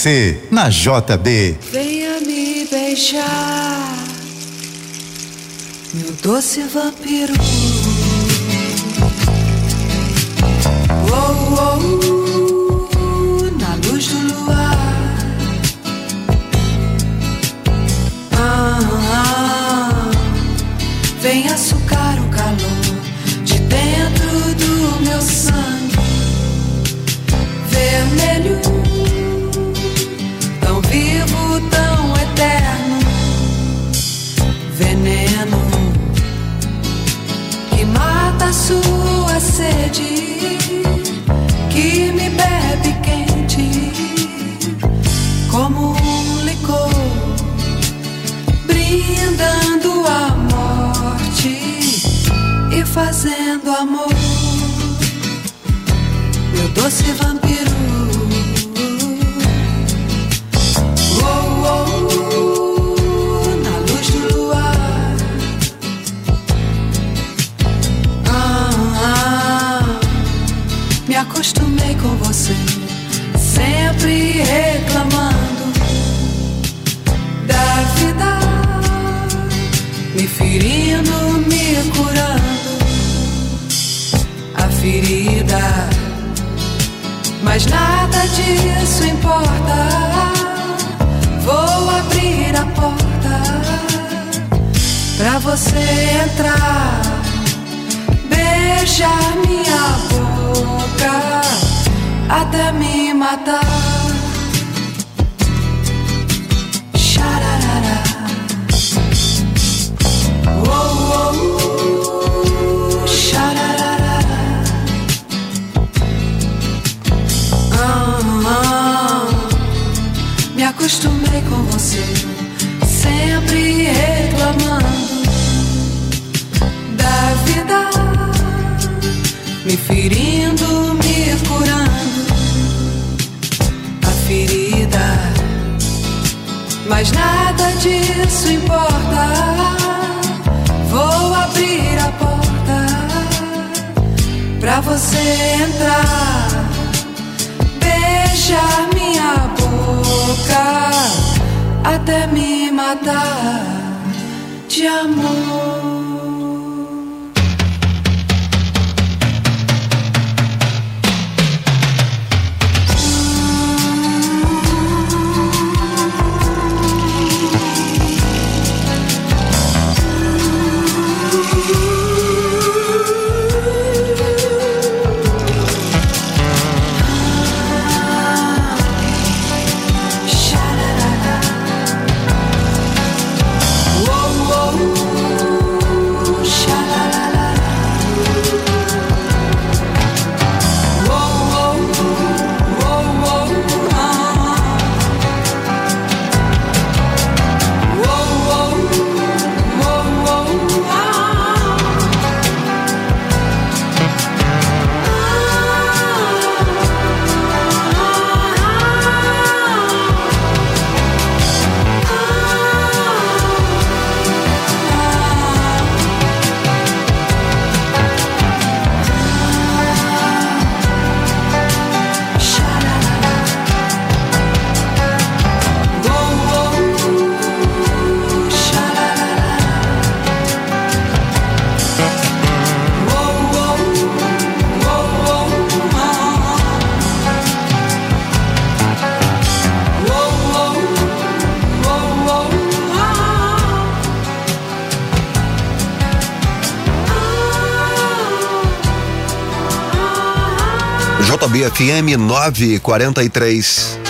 você na JB. Venha me beijar, meu doce vampiro. fazendo amor, meu doce vampiro. silêncio, sempre reclamando da vida, me ferindo, me curando a ferida. Mas nada disso importa. Vou abrir a porta pra você entrar beijar minha boca até me matar de amor. JBFM 943.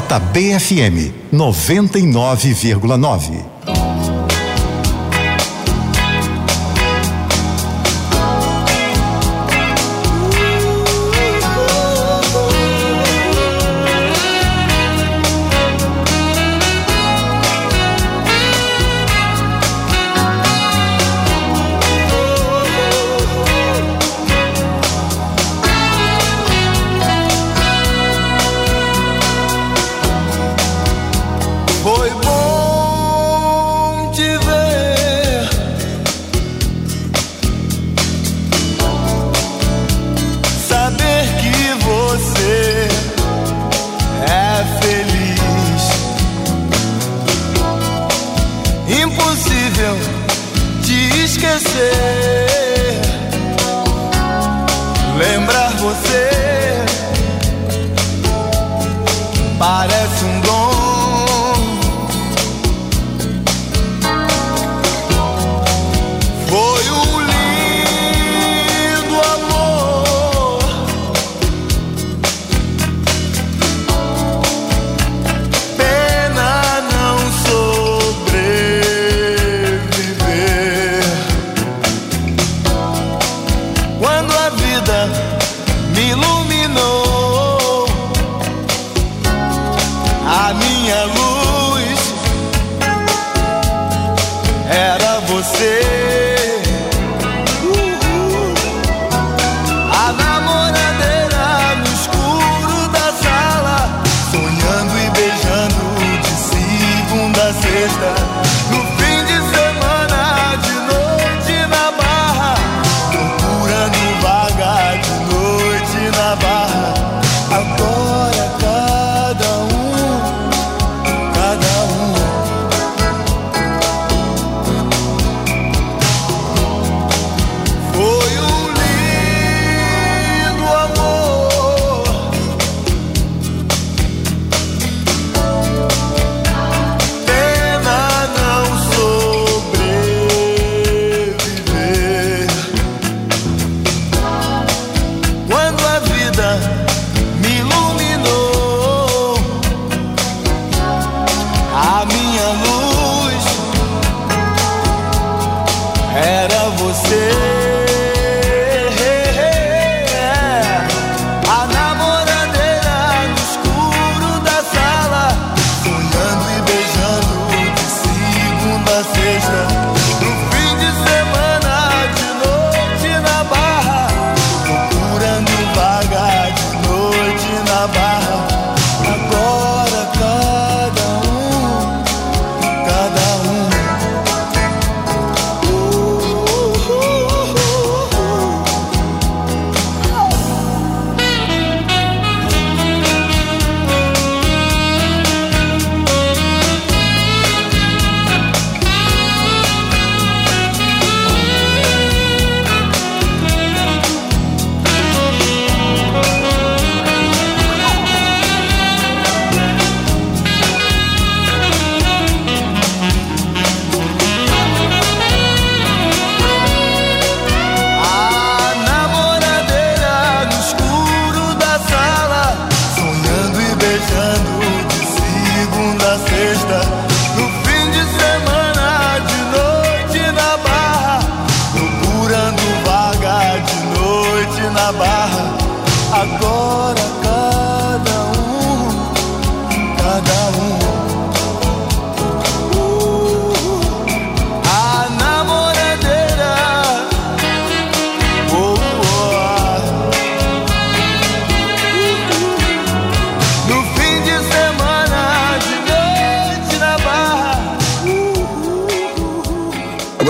JBFM 99,9.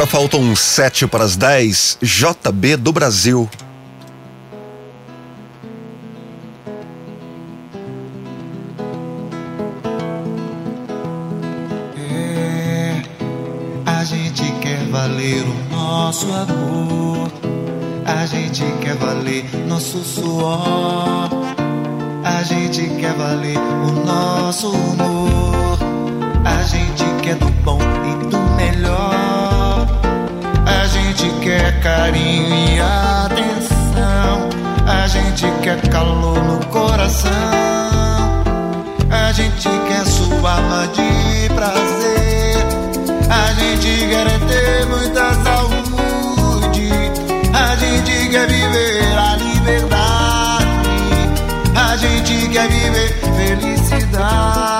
Agora faltam sete para as dez. JB do Brasil. Gente quer viver a liberdade. A gente quer viver felicidade.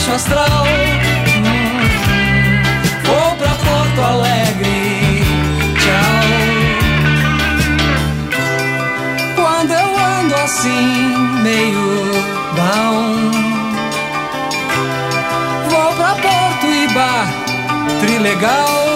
Baixo astral. Vou pra Porto Alegre, tchau. Quando eu ando assim, meio down. Vou pra Porto e Bar, Trilegal.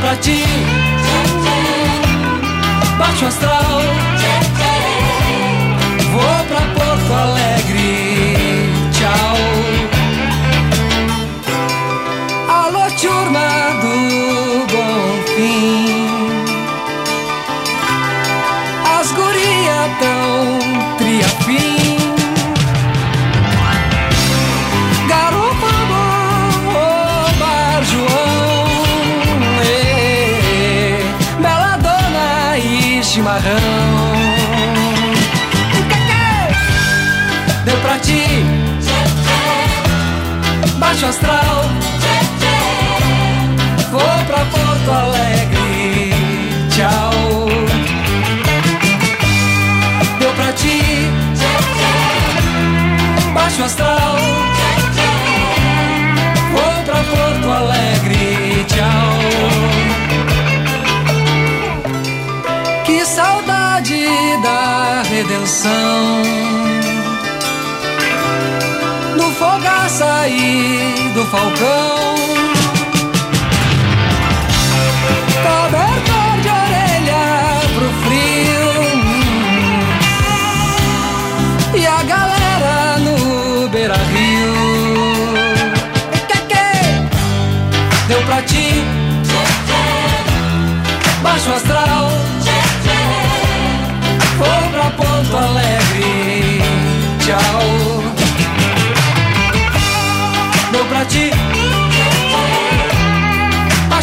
Pra ti. Baixo astral. Vou pra Porto Alegre. Porto Alegre. Tchau. Deu pra ti. Baixo astral. Vou pra Porto Alegre. Tchau. Que saudade da redenção. Do fogaça e do falcão.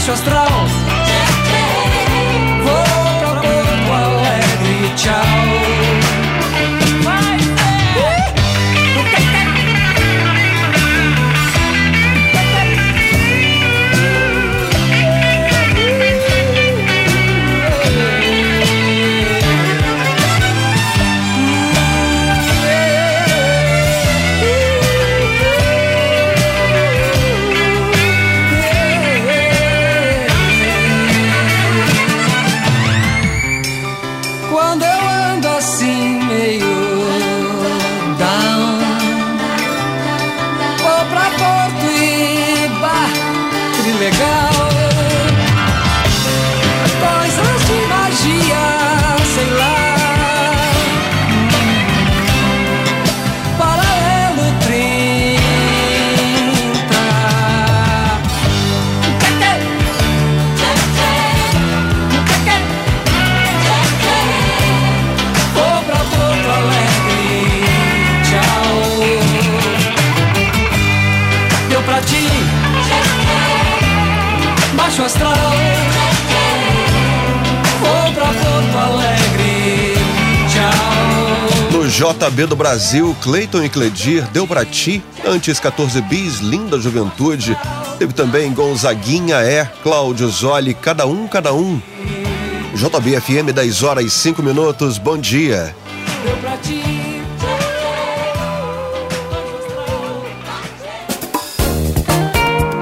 Baixo astral. Vou pra Porto Alegre, tchau. No JB do Brasil, Cleiton e Cledir deu pra ti, antes 14 bis, linda juventude. Teve também Gonzaguinha é, Cláudio Zoli, cada um, cada um. JB FM, 10 horas e 5 minutos, bom dia.